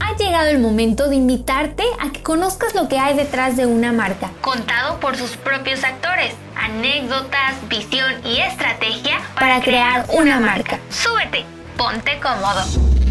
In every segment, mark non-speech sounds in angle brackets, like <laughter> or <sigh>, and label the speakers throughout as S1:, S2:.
S1: Ha llegado el momento de invitarte a que conozcas lo que hay detrás de una marca, contado por sus propios actores, anécdotas, visión y estrategia para, crear una marca. Súbete, ponte cómodo.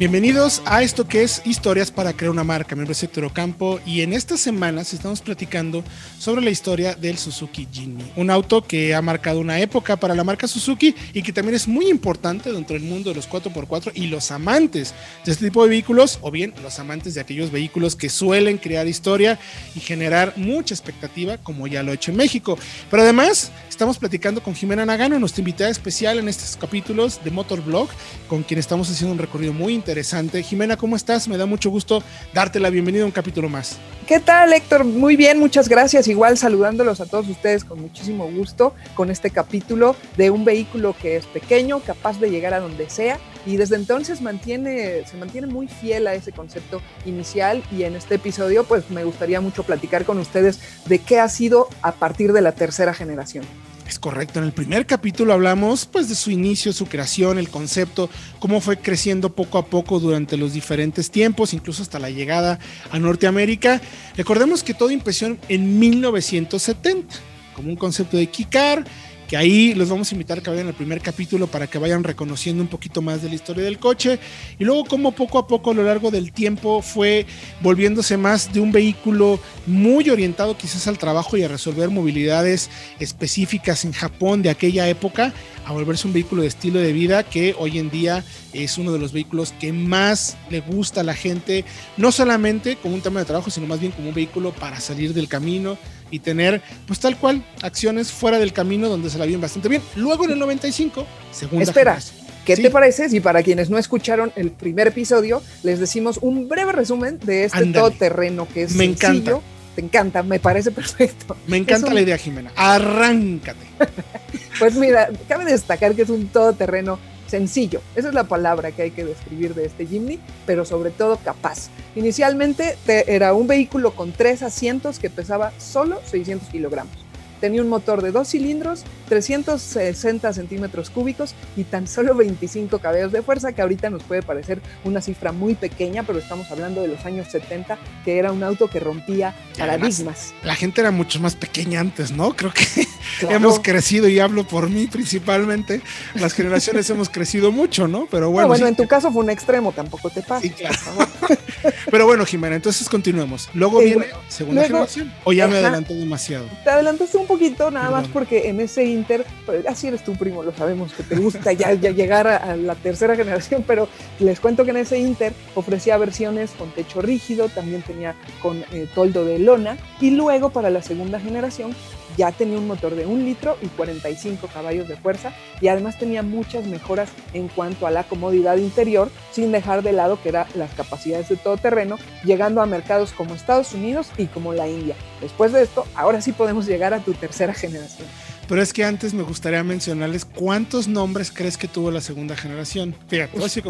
S2: Bienvenidos a esto que es Historias para crear una marca. Mi nombre es Héctor Ocampo y en estas semanas estamos platicando sobre la historia del Suzuki Jimny, un auto que ha marcado una época para la marca Suzuki y que también es muy importante dentro del mundo de los 4x4 y los amantes de este tipo de vehículos o bien los amantes de aquellos vehículos que suelen crear historia y generar mucha expectativa como ya lo he hecho en México. Pero además estamos platicando con Jimena Nagano, nuestra invitada especial en estos capítulos de Motorblog, con quien estamos haciendo un recorrido muy interesante interesante. Jimena, ¿cómo estás? Me da mucho gusto darte la bienvenida a un capítulo más.
S3: ¿Qué tal, Héctor? Muy bien, muchas gracias. Igual saludándolos a todos ustedes con muchísimo gusto con este capítulo de un vehículo que es pequeño, capaz de llegar a donde sea y desde entonces mantiene, se mantiene muy fiel a ese concepto inicial y en este episodio pues me gustaría mucho platicar con ustedes de qué ha sido a partir de la tercera generación.
S2: Es correcto, en el primer capítulo hablamos pues de su inicio, su creación, el concepto, cómo fue creciendo poco a poco durante los diferentes tiempos, incluso hasta la llegada a Norteamérica. Recordemos que todo empezó en 1970 como un concepto de Kikar que ahí los vamos a invitar a que vayan al primer capítulo para que vayan reconociendo un poquito más de la historia del coche. Y luego como poco a poco a lo largo del tiempo fue volviéndose más de un vehículo muy orientado quizás al trabajo y a resolver movilidades específicas en Japón de aquella época a volverse un vehículo de estilo de vida que hoy en día es uno de los vehículos que más le gusta a la gente, no solamente como un tema de trabajo, sino más bien como un vehículo para salir del camino, y tener, pues tal cual, acciones fuera del camino donde se la viven bastante bien. Luego en el 95, segunda
S3: Espera, ¿qué te parece si para quienes no escucharon el primer episodio, les decimos un breve resumen de este todoterreno que es
S2: me encanta.
S3: Te encanta, me parece perfecto.
S2: Me encanta la idea, Jimena. Arráncate. <laughs>
S3: pues mira, cabe destacar que es un todoterreno sencillo. Esa es la palabra que hay que describir de este Jimny, pero sobre todo capaz. Inicialmente era un vehículo con tres asientos que pesaba solo 600 kilogramos. Tenía un motor de dos cilindros, 360 centímetros cúbicos y tan solo 25 caballos de fuerza, que ahorita nos puede parecer una cifra muy pequeña, pero estamos hablando de los años 70, que era un auto que rompía paradigmas.
S2: la gente era mucho más pequeña antes, ¿no? Creo que <laughs> hemos crecido, y hablo por mí principalmente, las generaciones hemos crecido mucho, ¿no? Pero bueno.
S3: bueno, en tu caso fue un extremo, tampoco te pasa. <laughs>
S2: pero bueno, Jimena, entonces continuemos. Luego viene segunda generación, o ya me adelanté demasiado.
S3: Te adelantaste un poquito, nada más porque en ese Inter, así eres tú, primo, lo sabemos que te gusta ya, llegar a, la tercera generación, pero les cuento que en ese Inter ofrecía versiones con techo rígido, también tenía con eh, toldo de lona, y luego para la segunda generación ya tenía un motor de un litro y 45 caballos de fuerza y además tenía muchas mejoras en cuanto a la comodidad interior, sin dejar de lado que eran las capacidades de todoterreno, llegando a mercados como Estados Unidos y como la India. Después de esto, ahora sí podemos llegar a tu tercera generación.
S2: Pero es que antes me gustaría mencionarles cuántos nombres crees que tuvo la segunda generación. Fíjate, se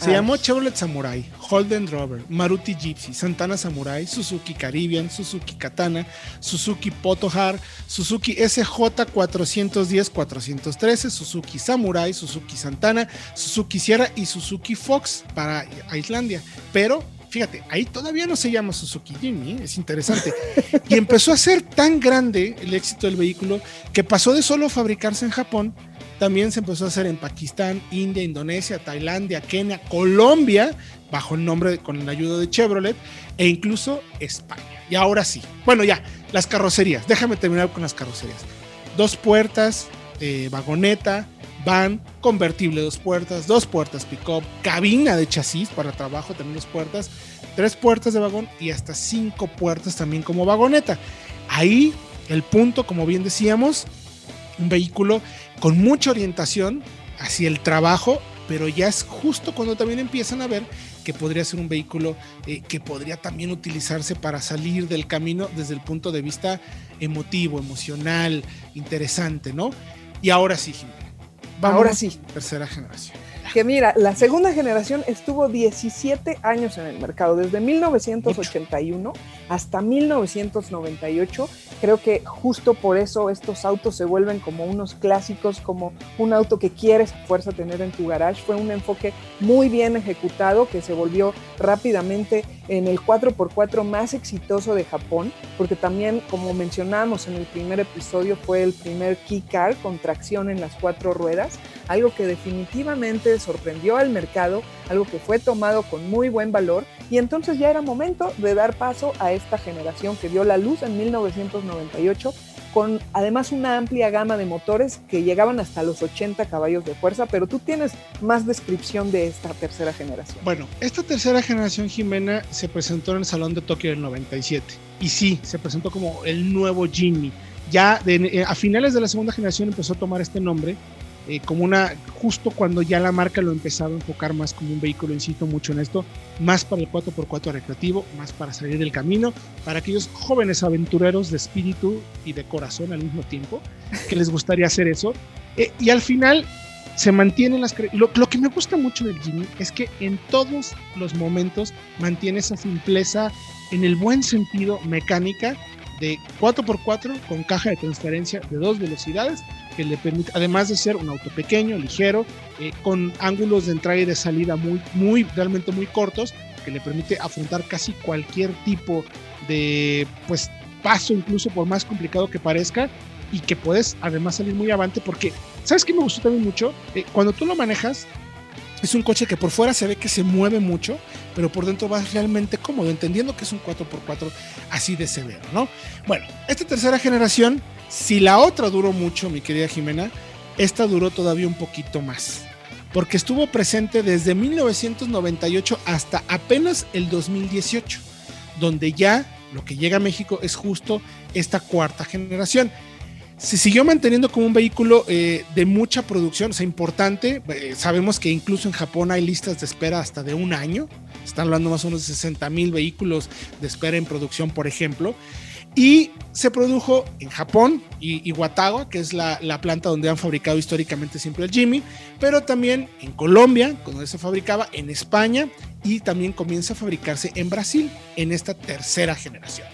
S2: ah. llamó Chevrolet Samurai, Holden Rover, Maruti Gypsy, Santana Samurai, Suzuki Caribbean, Suzuki Katana, Suzuki Potohar, Suzuki SJ 410 413, Suzuki Samurai, Suzuki Santana, Suzuki Sierra y Suzuki Fox para Islandia. Pero Fíjate, ahí todavía no se llama Suzuki Jimmy, es interesante. Y empezó a ser tan grande el éxito del vehículo que pasó de solo fabricarse en Japón, también se empezó a hacer en Pakistán, India, Indonesia, Tailandia, Kenia, Colombia, bajo el nombre con la ayuda de Chevrolet, e incluso España. Y ahora sí, bueno ya, las carrocerías, déjame terminar con las carrocerías. Dos puertas, eh, vagoneta, van, convertible dos puertas, dos puertas pick-up, cabina de chasis para trabajo, también dos puertas, tres puertas de vagón y hasta cinco puertas también como vagoneta. Ahí el punto, como bien decíamos, un vehículo con mucha orientación hacia el trabajo, pero ya es justo cuando también empiezan a ver que podría ser un vehículo eh, que podría también utilizarse para salir del camino desde el punto de vista emotivo, emocional, interesante, ¿no? Y ahora sí,
S3: Ahora sí.
S2: Tercera generación.
S3: Que mira, la segunda generación estuvo 17 años en el mercado, desde 1981 hasta 1998. Creo que justo por eso estos autos se vuelven como unos clásicos, como un auto que quieres fuerza tener en tu garage. Fue un enfoque muy bien ejecutado que se volvió rápidamente en el 4x4 más exitoso de Japón, porque también, como mencionamos en el primer episodio, fue el primer key car con tracción en las cuatro ruedas, algo que definitivamente sorprendió al mercado, algo que fue tomado con muy buen valor, y entonces ya era momento de dar paso a esta generación que dio la luz en 1998 con además una amplia gama de motores que llegaban hasta los 80 caballos de fuerza, pero tú tienes más descripción de esta tercera generación.
S2: Bueno, esta tercera generación Jimena se presentó en el Salón de Tokio del 97 y sí, se presentó como el nuevo Jimny. Ya eh, a finales de la segunda generación empezó a tomar este nombre eh, como una, justo cuando ya la marca lo empezaba a enfocar más como un vehículo, insisto mucho en esto, más para el 4x4 recreativo, más para salir del camino, para aquellos jóvenes aventureros de espíritu y de corazón al mismo tiempo, que les gustaría hacer eso. Eh, y al final se mantienen las... Lo, lo que me gusta mucho del Jimmy es que en todos los momentos mantiene esa simpleza en el buen sentido mecánica de 4x4 con caja de transferencia de dos velocidades que le permite, además de ser un auto pequeño, ligero, eh, con ángulos de entrada y de salida muy, muy, realmente muy cortos, que le permite afrontar casi cualquier tipo de, pues, paso, incluso por más complicado que parezca, y que puedes además salir muy avante porque, ¿sabes qué me gustó también mucho? Eh, cuando tú lo manejas, es un coche que por fuera se ve que se mueve mucho, pero por dentro va realmente cómodo, entendiendo que es un 4x4 así de severo, ¿no? Bueno, esta tercera generación, si la otra duró mucho, mi querida Jimena, esta duró todavía un poquito más, porque estuvo presente desde 1998 hasta apenas el 2018, donde ya lo que llega a México es justo esta cuarta generación se siguió manteniendo como un vehículo eh, de mucha producción, o sea, importante. Eh, sabemos que incluso en Japón hay listas de espera hasta de un año. Están hablando más o menos de 60 mil vehículos de espera en producción, por ejemplo. Y se produjo en Japón y, Watawa, que es la, la, planta donde han fabricado históricamente siempre el Jimmy, pero también en Colombia, donde se fabricaba, en España y también comienza a fabricarse en Brasil en esta tercera generación.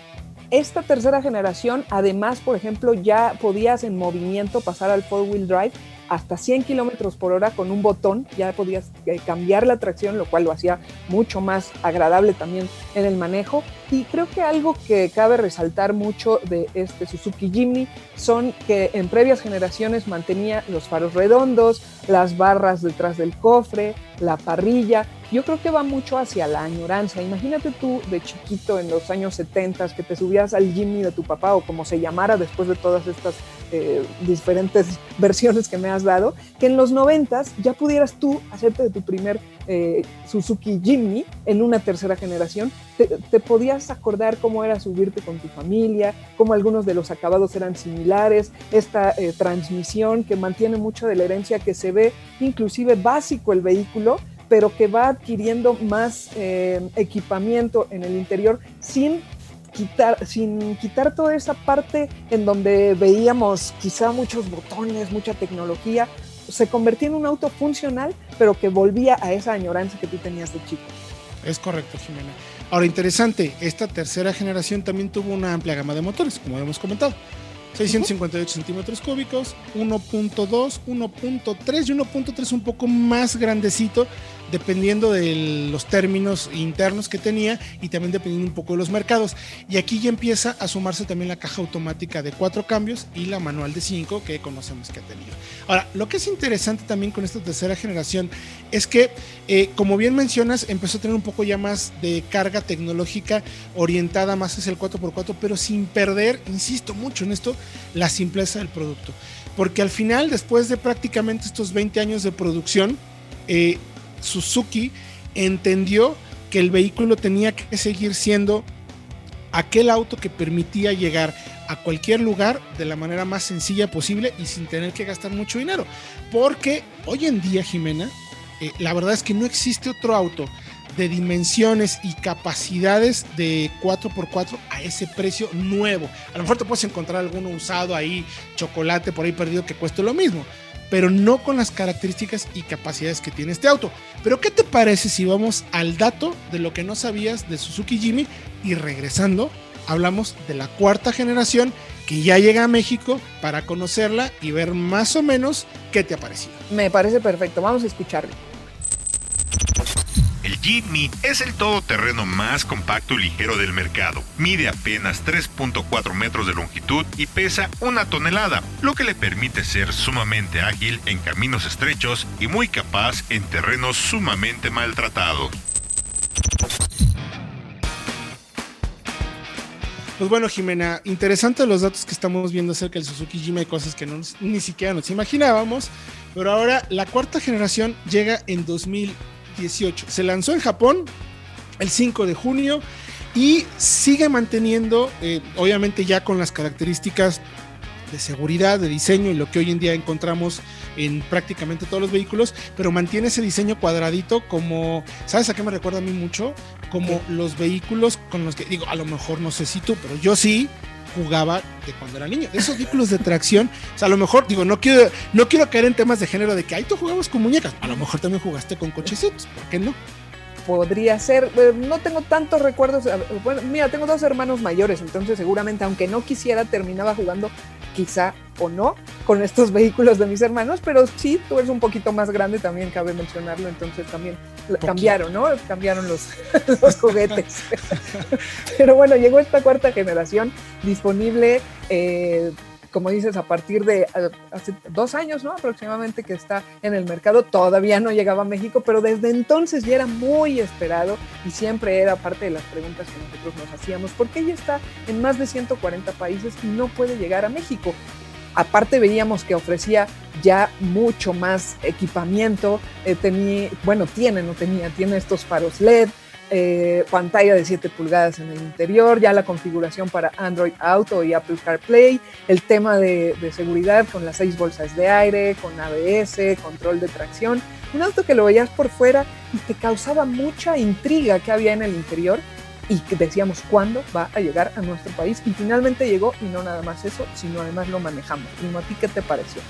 S3: Esta tercera generación, además, por ejemplo, ya podías en movimiento pasar al four-wheel drive hasta 100 kilómetros por hora con un botón, ya podías eh, cambiar la tracción, lo cual lo hacía mucho más agradable también en el manejo. Y creo que algo que cabe resaltar mucho de este Suzuki Jimny son que en previas generaciones mantenía los faros redondos, las barras detrás del cofre, la parrilla, yo creo que va mucho hacia la añoranza. Imagínate tú de chiquito en los años 70 que te subías al Jimny de tu papá o como se llamara después de todas estas eh, diferentes versiones que me has dado, que en los 90 ya pudieras tú hacerte de tu primer eh, Suzuki Jimny en una tercera generación. Te, podías acordar cómo era subirte con tu familia, cómo algunos de los acabados eran similares, esta eh, transmisión que mantiene mucho de la herencia que se ve inclusive básico el vehículo, pero que va adquiriendo más eh, equipamiento en el interior sin quitar, sin quitar toda esa parte en donde veíamos quizá muchos botones, mucha tecnología, se convertía en un auto funcional, pero que volvía a esa añoranza que tú tenías de chico.
S2: Es correcto, Jimena. Ahora, interesante, esta tercera generación también tuvo una amplia gama de motores, como hemos comentado. 658 centímetros cúbicos, 1.2, 1.3 y 1.3 un poco más grandecito, dependiendo de los términos internos que tenía y también dependiendo un poco de los mercados. Y aquí ya empieza a sumarse también la caja automática de cuatro cambios y la manual de cinco que conocemos que ha tenido. Ahora, lo que es interesante también con esta tercera generación es que, eh, como bien mencionas, empezó a tener un poco ya más de carga tecnológica orientada más hacia el 4x4, pero sin perder, insisto mucho en esto, la simpleza del producto. Porque al final, después de prácticamente estos 20 años de producción, eh, Suzuki entendió que el vehículo tenía que seguir siendo aquel auto que permitía llegar a cualquier lugar de la manera más sencilla posible y sin tener que gastar mucho dinero. Porque hoy en día, Jimena, eh, la verdad es que no existe otro auto de dimensiones y capacidades de 4x4 a ese precio nuevo. A lo mejor te puedes encontrar alguno usado ahí, chocolate por ahí perdido que cueste lo mismo pero no con las características y capacidades que tiene este auto. Pero ¿qué te parece si vamos al dato de lo que no sabías de Suzuki Jimmy y regresando hablamos de la cuarta generación que ya llega a México para conocerla y ver más o menos qué te ha parecido.
S3: Me parece perfecto, vamos a escucharlo.
S4: Jimny es el todoterreno más compacto y ligero del mercado. Mide apenas 3.4 metros de longitud y pesa una tonelada, lo que le permite ser sumamente ágil en caminos estrechos y muy capaz en terrenos sumamente maltratados.
S2: Pues bueno, Jimena, interesante los datos que estamos viendo acerca del Suzuki Jimny, hay cosas que ni siquiera nos imaginábamos, pero ahora la cuarta generación llega en 2018. Se lanzó en Japón el 5 de junio y sigue manteniendo, eh, obviamente ya con las características de seguridad, de diseño y lo que hoy en día encontramos en prácticamente todos los vehículos, pero mantiene ese diseño cuadradito como, ¿sabes a qué me recuerda a mí mucho? Como los vehículos con los que, digo, a lo mejor no sé si tú, pero yo sí jugaba de cuando era niño. Esos vehículos de tracción, o sea, a lo mejor, digo, no quiero, no quiero caer en temas de género de que, ahí tú jugabas con muñecas, a lo mejor también jugaste con cochecitos, ¿por qué no?
S3: podría ser, eh, no tengo tantos recuerdos, bueno, mira, tengo dos hermanos mayores, entonces seguramente aunque no quisiera terminaba jugando quizá o no con estos <laughs> vehículos de mis hermanos, pero sí, tú eres un poquito más grande, también cabe mencionarlo, entonces también cambiaron, ¿no? Cambiaron los, <laughs> los juguetes. <laughs> pero bueno, llegó esta cuarta generación disponible. Eh, como dices, a partir de hace dos años, ¿no? Aproximadamente que está en el mercado, todavía no llegaba a México, pero desde entonces ya era muy esperado y siempre era parte de las preguntas que nosotros nos hacíamos, ¿por qué ya está en más de 140 países y no puede llegar a México? Aparte veíamos que ofrecía ya mucho más equipamiento, eh, tenía, bueno, tiene, no tenía, tiene estos faros LED, eh, pantalla de 7 pulgadas en el interior, ya la configuración para Android Auto y Apple CarPlay, el tema de, seguridad con las 6 bolsas de aire, con ABS, control de tracción, un auto que lo veías por fuera y te causaba mucha intriga que había en el interior y que decíamos cuándo va a llegar a nuestro país y finalmente llegó y no nada más eso, sino además lo manejamos. Primo, ¿a ti qué te pareció?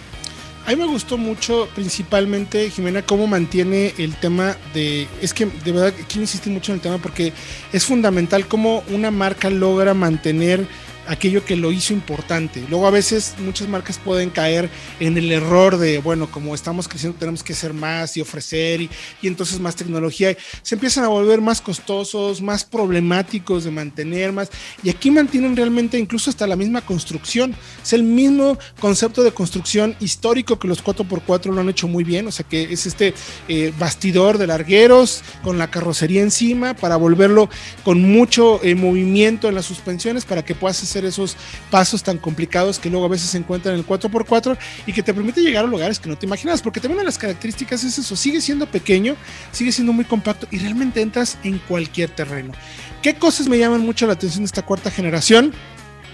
S2: A mí me gustó mucho, principalmente, Jimena, cómo mantiene el tema de. Es que de verdad quiero insistir mucho en el tema porque es fundamental cómo una marca logra mantener aquello que lo hizo importante. Luego a veces muchas marcas pueden caer en el error de, bueno, como estamos creciendo tenemos que hacer más y ofrecer y, entonces más tecnología. Se empiezan a volver más costosos, más problemáticos de mantener más. Y aquí mantienen realmente incluso hasta la misma construcción. Es el mismo concepto de construcción histórico que los 4x4 lo han hecho muy bien. O sea que es este eh, bastidor de largueros con la carrocería encima para volverlo con mucho eh, movimiento en las suspensiones para que puedas hacer esos pasos tan complicados que luego a veces se encuentran en el 4x4 y que te permite llegar a lugares que no te imaginas, porque también una de las características es eso, sigue siendo pequeño, sigue siendo muy compacto y realmente entras en cualquier terreno. ¿Qué cosas me llaman mucho la atención de esta cuarta generación?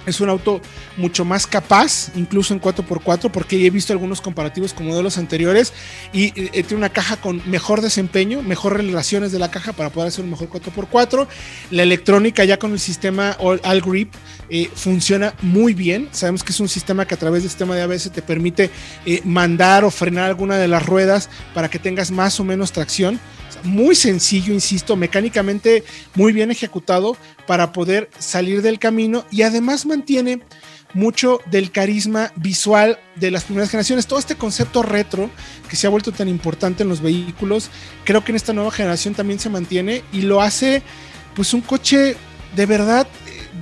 S2: Es un auto mucho más capaz, incluso en 4x4, porque he visto algunos comparativos con modelos anteriores y eh, tiene una caja con mejor desempeño, mejor relaciones de la caja para poder hacer un mejor 4x4. La electrónica ya con el sistema All, Grip eh, funciona muy bien. Sabemos que es un sistema que a través del sistema de ABS te permite eh, mandar o frenar alguna de las ruedas para que tengas más o menos tracción muy sencillo, insisto, mecánicamente muy bien ejecutado para poder salir del camino y además mantiene mucho del carisma visual de las primeras generaciones. Todo este concepto retro que se ha vuelto tan importante en los vehículos, creo que en esta nueva generación también se mantiene y lo hace pues un coche de verdad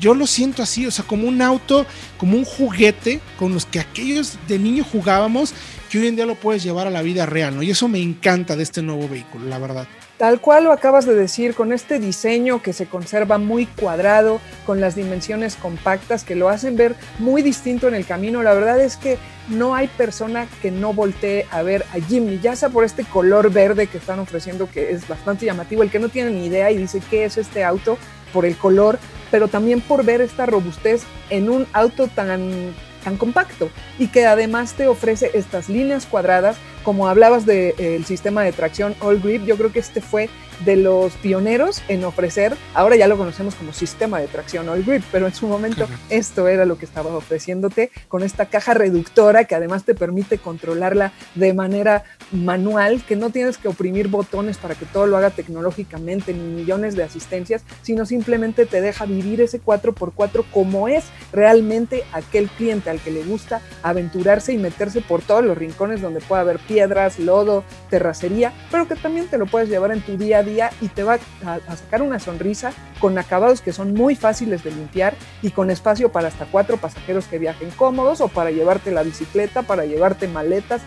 S2: yo lo siento así, o sea, como un auto, como un juguete con los que aquellos de niño jugábamos, hoy en día lo puedes llevar a la vida real, ¿no? Y eso me encanta de este nuevo vehículo, la verdad.
S3: Tal cual lo acabas de decir, con este diseño que se conserva muy cuadrado, con las dimensiones compactas que lo hacen ver muy distinto en el camino, la verdad es que no hay persona que no voltee a ver a Jimmy, ya sea por este color verde que están ofreciendo, que es bastante llamativo, el que no tiene ni idea y dice qué es este auto por el color, pero también por ver esta robustez en un auto tan, tan compacto y que además te ofrece estas líneas cuadradas como hablabas del de, sistema de tracción All Grip, yo creo que este fue de los pioneros en ofrecer, ahora ya lo conocemos como sistema de tracción All Grip, pero en su momento esto era lo que estaba ofreciéndote con esta caja reductora que además te permite controlarla de manera manual, que no tienes que oprimir botones para que todo lo haga tecnológicamente, ni millones de asistencias, sino simplemente te deja vivir ese 4x4 como es realmente aquel cliente al que le gusta aventurarse y meterse por todos los rincones donde pueda haber piedras, lodo, terracería, pero que también te lo puedes llevar en tu día a día y te va a, sacar una sonrisa con acabados que son muy fáciles de limpiar y con espacio para hasta cuatro pasajeros que viajen cómodos o para llevarte la bicicleta, para llevarte maletas.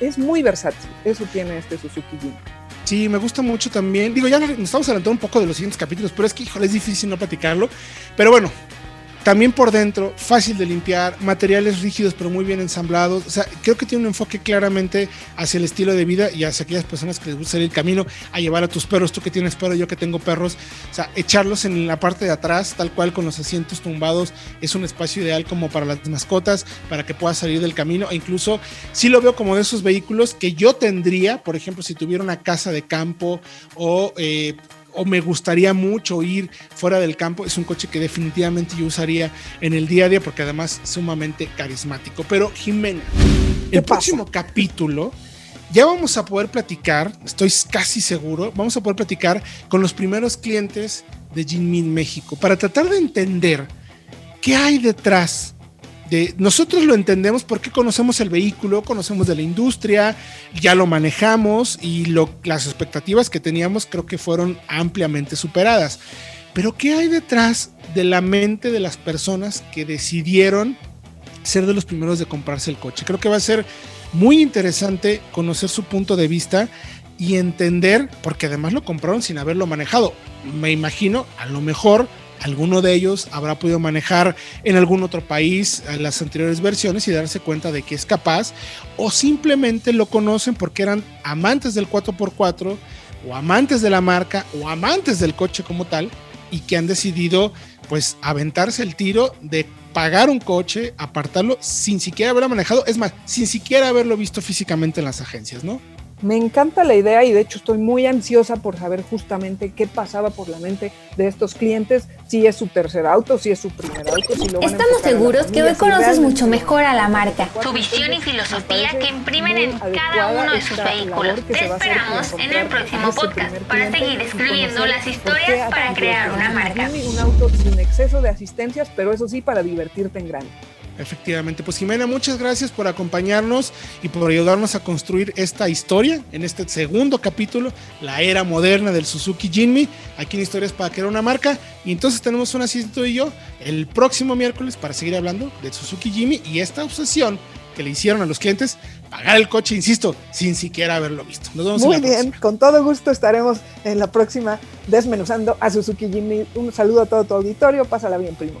S3: Es muy versátil, eso tiene este Suzuki Jimny.
S2: Sí, me gusta mucho también. Digo, ya nos estamos adelantando un poco de los siguientes capítulos, pero es que, híjole, es difícil no platicarlo. Pero bueno, también por dentro, fácil de limpiar, materiales rígidos pero muy bien ensamblados. O sea, creo que tiene un enfoque claramente hacia el estilo de vida y hacia aquellas personas que les gusta salir el camino a llevar a tus perros, tú que tienes perro, yo que tengo perros. O sea, echarlos en la parte de atrás, tal cual con los asientos tumbados, es un espacio ideal como para las mascotas, para que puedas salir del camino. E incluso sí lo veo como de esos vehículos que yo tendría, por ejemplo, si tuviera una casa de campo o... Eh, o me gustaría mucho ir fuera del campo, es un coche que definitivamente yo usaría en el día a día porque además es sumamente carismático. Pero Jimena, el próximo capítulo ya vamos a poder platicar, estoy casi seguro, vamos a poder platicar con los primeros clientes de Jinmin México para tratar de entender qué hay detrás nosotros lo entendemos porque conocemos el vehículo, conocemos de la industria, ya lo manejamos y las expectativas que teníamos creo que fueron ampliamente superadas. Pero ¿qué hay detrás de la mente de las personas que decidieron ser de los primeros de comprarse el coche? Creo que va a ser muy interesante conocer su punto de vista y entender, porque además lo compraron sin haberlo manejado. Me imagino, a lo mejor alguno de ellos habrá podido manejar en algún otro país las anteriores versiones y darse cuenta de que es capaz, o simplemente lo conocen porque eran amantes del 4x4 o amantes de la marca o amantes del coche como tal y que han decidido pues aventarse el tiro de pagar un coche, apartarlo sin siquiera haberlo manejado, es más, sin siquiera haberlo visto físicamente en las agencias, ¿no?
S3: Me encanta la idea y de hecho estoy muy ansiosa por saber justamente qué pasaba por la mente de estos clientes, si es su tercer auto, si es su primer auto, si lo van
S1: Estamos seguros que hoy conoces mucho mejor a la marca, su visión y filosofía que imprimen en cada uno de sus vehículos. Te esperamos en el próximo podcast para seguir escribiendo las historias para crear una marca.
S3: Un auto sin exceso de asistencias, pero eso sí para divertirte en grande.
S2: Efectivamente, pues Jimena, muchas gracias por acompañarnos y por ayudarnos a construir esta historia en este segundo capítulo, la era moderna del Suzuki Jinmi, aquí en Historias para crear una marca. Y entonces tenemos un asiento y yo el próximo miércoles para seguir hablando del Suzuki Jimmy y esta obsesión que le hicieron a los clientes pagar el coche, insisto, sin siquiera haberlo visto.
S3: Nos vemos Muy bien, con todo gusto estaremos en la próxima desmenuzando a Suzuki Jimmy. Un saludo a todo tu auditorio, pásala bien, primo.